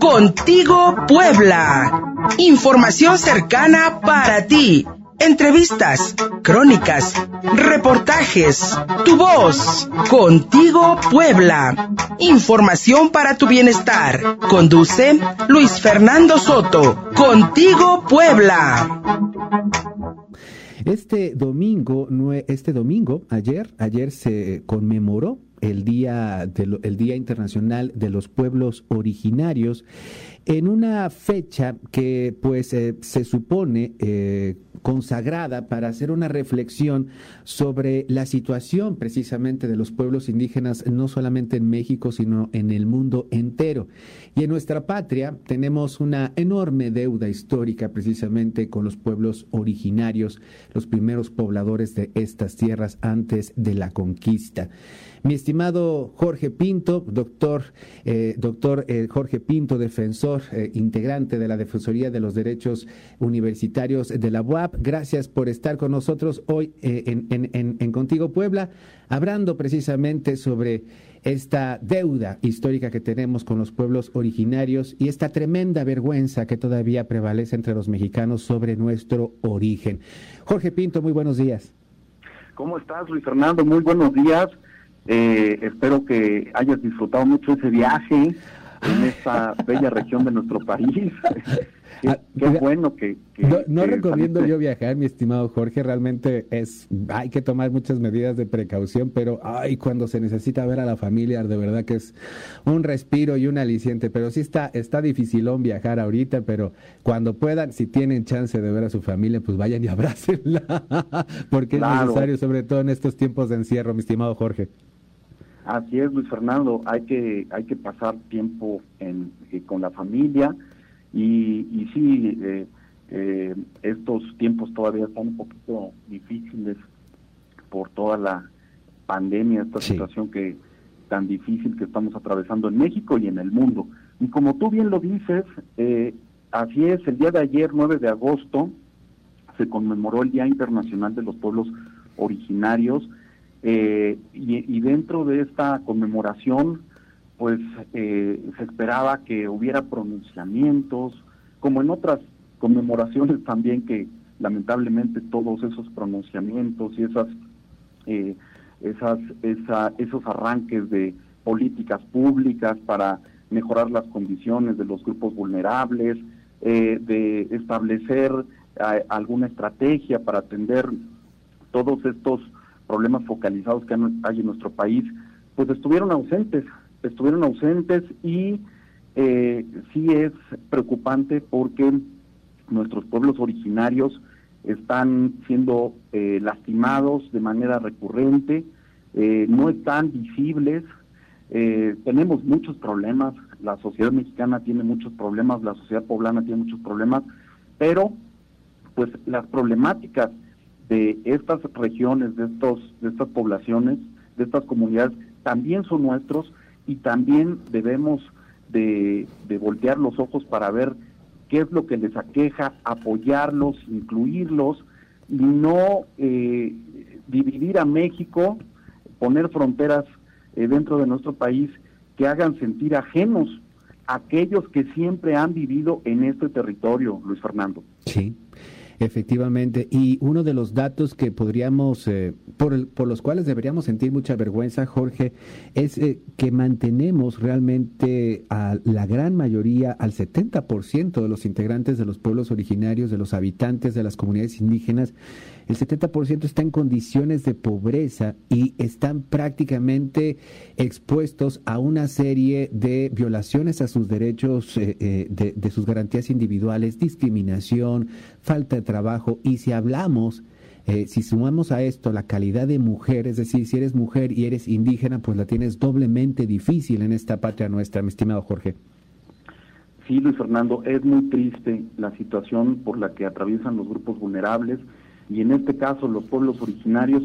Contigo Puebla. Información cercana para ti. Entrevistas, crónicas, reportajes, tu voz. Contigo Puebla. Información para tu bienestar. Conduce Luis Fernando Soto. Contigo Puebla. Este domingo, este domingo, ayer, ayer se conmemoró el Día, el Día Internacional de los Pueblos Originarios en una fecha que pues eh, se supone eh, consagrada para hacer una reflexión sobre la situación precisamente de los pueblos indígenas, no solamente en México, sino en el mundo entero. Y en nuestra patria tenemos una enorme deuda histórica precisamente con los pueblos originarios, los primeros pobladores de estas tierras antes de la conquista. Mi estimado Jorge Pinto, doctor, eh, doctor eh, Jorge Pinto, defensor, eh, integrante de la Defensoría de los Derechos Universitarios de la UAP, gracias por estar con nosotros hoy en, en Contigo Puebla, hablando precisamente sobre esta deuda histórica que tenemos con los pueblos originarios y esta tremenda vergüenza que todavía prevalece entre los mexicanos sobre nuestro origen. Jorge Pinto, muy buenos días. ¿Cómo estás, Luis Fernando? Muy buenos días. Eh, espero que hayas disfrutado mucho ese viaje en esa bella región de nuestro país. qué, ah, bueno que... no, recomiendo yo viajar, mi estimado Jorge, realmente es hay que tomar muchas medidas de precaución, pero ay, cuando se necesita ver a la familia, de verdad que es un respiro y un aliciente, pero sí está, está dificilón viajar ahorita, pero cuando puedan, si tienen chance de ver a su familia, pues vayan y abrácenla, porque es necesario, sobre todo en estos tiempos de encierro, mi estimado Jorge. Así es, Luis Fernando, hay que, hay que pasar tiempo en, eh, con la familia y, y sí, eh, eh, estos tiempos todavía están un poquito difíciles por toda la pandemia, esta situación que tan difícil que estamos atravesando en México y en el mundo. Y como tú bien lo dices, así es, el día de ayer, 9 de agosto, se conmemoró el Día Internacional de los Pueblos Originarios, eh, y, dentro de esta conmemoración, pues eh, se esperaba que hubiera pronunciamientos, como en otras conmemoraciones también que lamentablemente todos esos pronunciamientos y esas, eh, esas, esos arranques de políticas públicas para mejorar las condiciones de los grupos vulnerables, de establecer alguna estrategia para atender todos estos problemas focalizados que hay en nuestro país, pues estuvieron ausentes, estuvieron ausentes y eh, sí es preocupante porque nuestros pueblos originarios están siendo eh, lastimados de manera recurrente, eh, no están visibles, tenemos muchos problemas, la sociedad mexicana tiene muchos problemas, la sociedad poblana tiene muchos problemas, pero pues las problemáticas de estas regiones, de, estos, de estas poblaciones, de estas comunidades, también son nuestros y también debemos de, voltear los ojos para ver qué es lo que les aqueja, apoyarlos, incluirlos y no eh, dividir a México, poner fronteras eh, dentro de nuestro país que hagan sentir ajenos a aquellos que siempre han vivido en este territorio, Luis Fernando. Sí. Efectivamente, y uno de los datos que podríamos, eh, por, por, los cuales deberíamos sentir mucha vergüenza, Jorge, es eh, que mantenemos realmente a la gran mayoría, al 70% de los integrantes de los pueblos originarios, de los habitantes de las comunidades indígenas, el 70% está en condiciones de pobreza y están prácticamente expuestos a una serie de violaciones a sus derechos, eh, eh, de, sus garantías individuales, discriminación, falta de trabajo. Y si hablamos eh, si sumamos a esto la calidad de mujer, es decir, si eres mujer y eres indígena, pues la tienes doblemente difícil en esta patria nuestra, mi estimado Jorge. Sí, Luis Fernando, es muy triste la situación por la que atraviesan los grupos vulnerables y en este caso los pueblos originarios.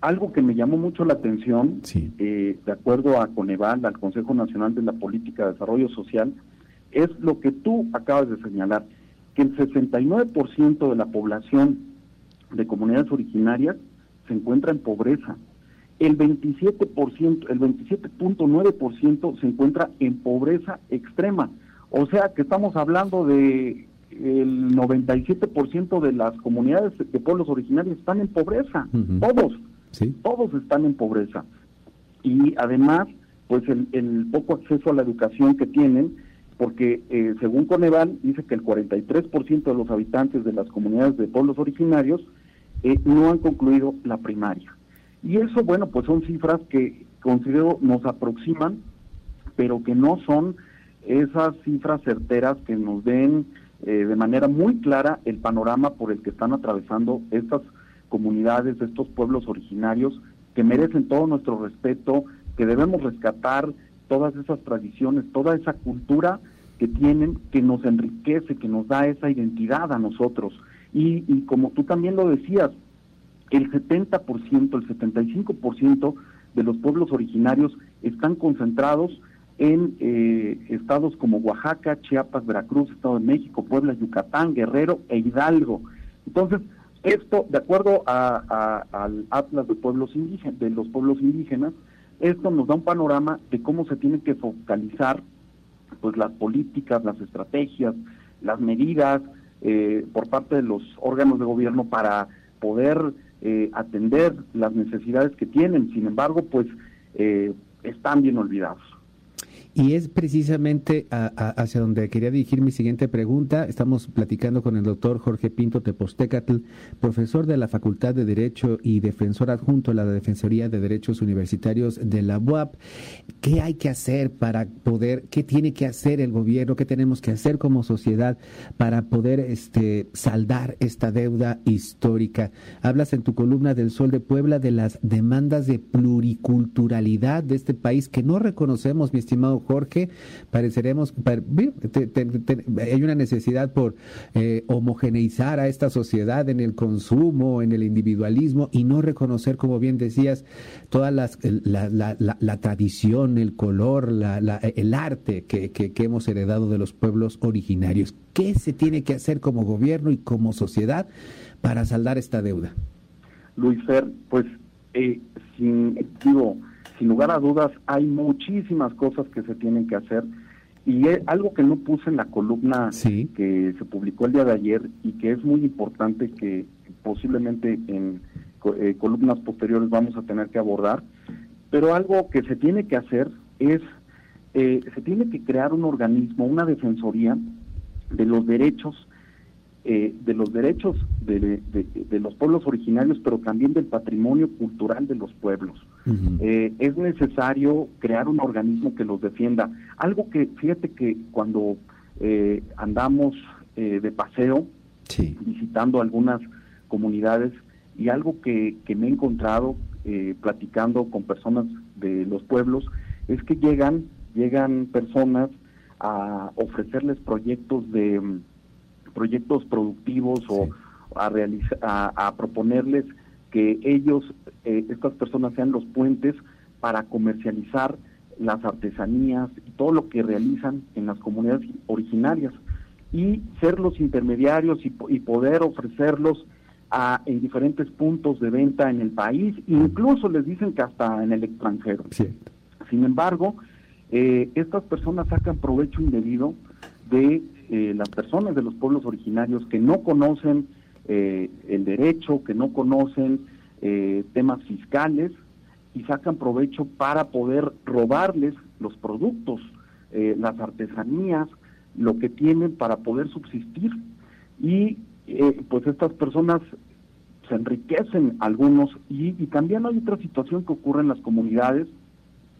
Algo que me llamó mucho la atención, eh, de acuerdo a Coneval, al Consejo Nacional de la Política de Desarrollo Social, es lo que tú acabas de señalar, que el 69% de la población de comunidades originarias se encuentra en pobreza el 27%, el 27.9% se encuentra en pobreza extrema. O sea que estamos hablando de el 97% de las comunidades de pueblos originarios están en pobreza, todos, todos están en pobreza. Y además, pues el, poco acceso a la educación que tienen, porque eh, según Coneval dice que el 43% de los habitantes de las comunidades de pueblos originarios eh, no han concluido la primaria. Y eso, bueno, pues son cifras que considero nos aproximan, pero que no son esas cifras certeras que nos den eh, de manera muy clara el panorama por el que están atravesando estas comunidades, estos pueblos originarios que merecen todo nuestro respeto, que debemos rescatar todas esas tradiciones, toda esa cultura que tienen, que nos enriquece, que nos da esa identidad a nosotros. Y, y como tú también lo decías, el 70%, el 75% de los pueblos originarios están concentrados en eh, estados como Oaxaca, Chiapas, Veracruz, Estado de México, Puebla, Yucatán, Guerrero e Hidalgo. Entonces, esto, de acuerdo al Atlas de, pueblos de los pueblos indígenas, esto nos da un panorama de cómo se tienen que focalizar pues las políticas, las estrategias, las medidas eh, por parte de los órganos de gobierno para poder eh, atender las necesidades que tienen. Sin embargo, pues están bien olvidados. Y es precisamente hacia donde quería dirigir mi siguiente pregunta. Estamos platicando con el doctor Jorge Pinto Tepostecatl, profesor de la Facultad de Derecho y defensor adjunto a la Defensoría de Derechos Universitarios de la UAP. ¿Qué hay que hacer para poder, qué tiene que hacer el gobierno, qué tenemos que hacer como sociedad para poder este, saldar esta deuda histórica? Hablas en tu columna del Sol de Puebla de las demandas de pluriculturalidad de este país que no reconocemos, mi estimado Jorge, pareceremos, hay una necesidad por eh, homogeneizar a esta sociedad en el consumo, en el individualismo y no reconocer, como bien decías, toda las, la, la, tradición, el color, el arte que, que, hemos heredado de los pueblos originarios. ¿Qué se tiene que hacer como gobierno y como sociedad para saldar esta deuda? Luis Fer, pues eh, sin, digo, sin lugar a dudas hay muchísimas cosas que se tienen que hacer. Y algo que no puse en la columna que se publicó el día de ayer y que es muy importante que posiblemente en eh, columnas posteriores vamos a tener que abordar, pero algo que se tiene que hacer es, eh, se tiene que crear un organismo, una defensoría de los derechos eh, de los derechos de, los pueblos originarios, pero también del patrimonio cultural de los pueblos. Eh, es necesario crear un organismo que los defienda. Algo que, fíjate que cuando eh, andamos de paseo, visitando algunas comunidades, y algo que, que me he encontrado platicando con personas de los pueblos, es que llegan, llegan personas a ofrecerles proyectos de proyectos productivos o a, realizar, a, proponerles que ellos, eh, estas personas sean los puentes para comercializar las artesanías y todo lo que realizan en las comunidades originarias y ser los intermediarios y, poder ofrecerlos a, en diferentes puntos de venta en el país, incluso les dicen que hasta en el extranjero. Sin embargo, eh, estas personas sacan provecho indebido de eh, las personas de los pueblos originarios que no conocen eh, el derecho, que no conocen eh, temas fiscales y sacan provecho para poder robarles los productos, las artesanías, lo que tienen para poder subsistir. Y pues estas personas se enriquecen algunos y también hay otra situación que ocurre en las comunidades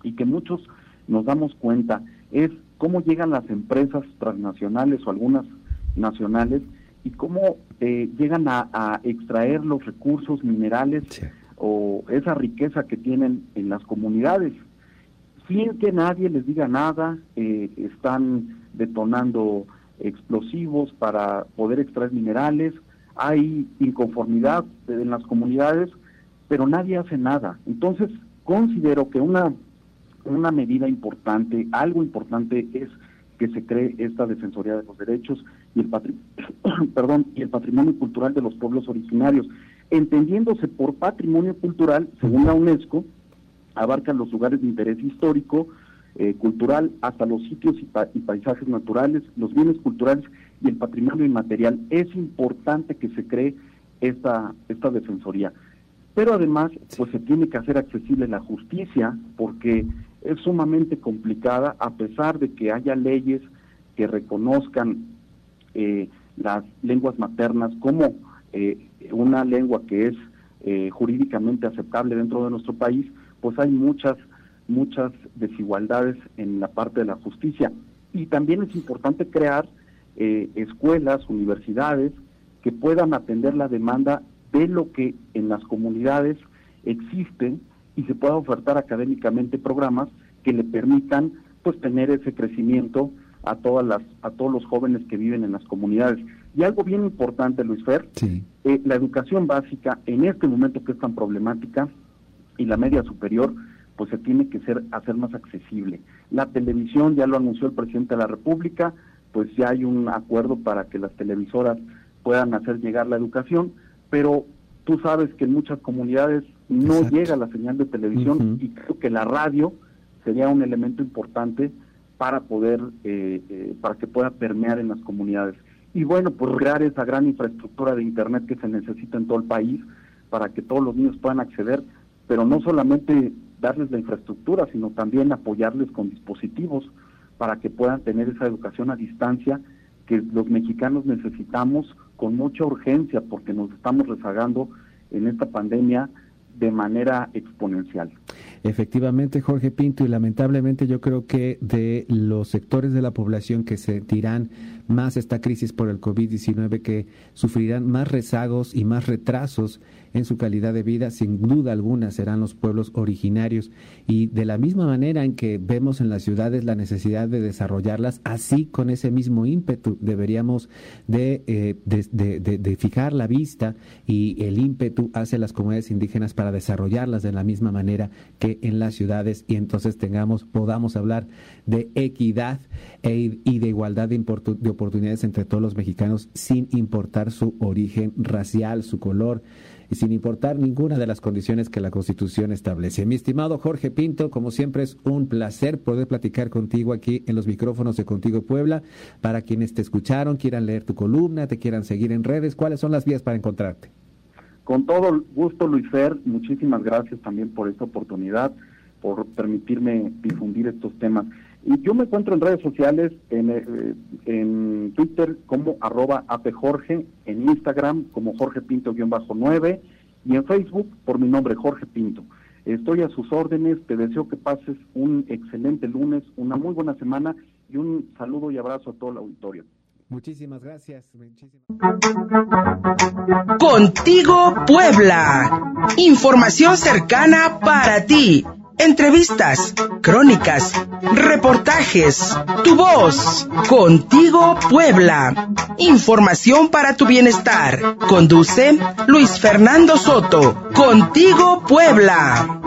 y que muchos nos damos cuenta, es cómo llegan las empresas transnacionales o algunas nacionales y cómo eh, llegan a, extraer los recursos minerales o esa riqueza que tienen en las comunidades. Sin que nadie les diga nada, eh, están detonando explosivos para poder extraer minerales, hay inconformidad en las comunidades, pero nadie hace nada. Entonces, considero que una una medida importante, algo importante es que se cree esta Defensoría de los Derechos y el, perdón, y el patrimonio cultural de los pueblos originarios, entendiéndose por patrimonio cultural, según la UNESCO, abarcan los lugares de interés histórico, eh, cultural, hasta los sitios y, paisajes naturales, los bienes culturales y el patrimonio inmaterial. Es importante que se cree esta, esta defensoría. Pero además, pues se tiene que hacer accesible la justicia, porque es sumamente complicada, a pesar de que haya leyes que reconozcan eh, las lenguas maternas como eh, una lengua que es eh, jurídicamente aceptable dentro de nuestro país, pues hay muchas, muchas desigualdades en la parte de la justicia. Y también es importante crear escuelas, universidades que puedan atender la demanda de lo que en las comunidades existen y se pueda ofertar académicamente programas que le permitan pues tener ese crecimiento a todas las a todos los jóvenes que viven en las comunidades. Y algo bien importante Luis Fer eh, la educación básica en este momento que es tan problemática y la media superior pues se tiene que ser hacer más accesible. La televisión ya lo anunció el presidente de la república pues ya hay un acuerdo para que las televisoras puedan hacer llegar la educación pero tú sabes que en muchas comunidades no llega la señal de televisión y creo que la radio sería un elemento importante para poder, eh, eh, para que pueda permear en las comunidades. Y bueno, pues crear esa gran infraestructura de Internet que se necesita en todo el país para que todos los niños puedan acceder, pero no solamente darles la infraestructura, sino también apoyarles con dispositivos para que puedan tener esa educación a distancia que los mexicanos necesitamos con mucha urgencia porque nos estamos rezagando en esta pandemia de manera exponencial. Efectivamente, Jorge Pinto, y lamentablemente yo creo que de los sectores de la población que sentirán más esta crisis por el COVID-19, que sufrirán más rezagos y más retrasos en su calidad de vida, sin duda alguna serán los pueblos originarios. Y de la misma manera en que vemos en las ciudades la necesidad de desarrollarlas, así con ese mismo ímpetu deberíamos de, eh, fijar la vista y el ímpetu hacia las comunidades indígenas para desarrollarlas de la misma manera que en las ciudades y entonces tengamos, podamos hablar de equidad e, y de igualdad de oportunidades entre todos los mexicanos sin importar su origen racial, su color, y sin importar ninguna de las condiciones que la Constitución establece. Mi estimado Jorge Pinto, como siempre es un placer poder platicar contigo aquí en los micrófonos de Contigo Puebla. Para quienes te escucharon, quieran leer tu columna, te quieran seguir en redes, ¿cuáles son las vías para encontrarte? Con todo gusto, Luis Fer, muchísimas gracias también por esta oportunidad, por permitirme difundir estos temas. Y yo me encuentro en redes sociales, en, eh, en Twitter como arroba apjorge, en Instagram como Jorge Pinto-9 y en Facebook por mi nombre Jorge Pinto. Estoy a sus órdenes, te deseo que pases un excelente lunes, una muy buena semana y un saludo y abrazo a todo el auditorio. Muchísimas gracias. Contigo Puebla. Información cercana para ti entrevistas, crónicas, reportajes, tu voz, contigo Puebla. Información para tu bienestar. Conduce Luis Fernando Soto. Contigo Puebla.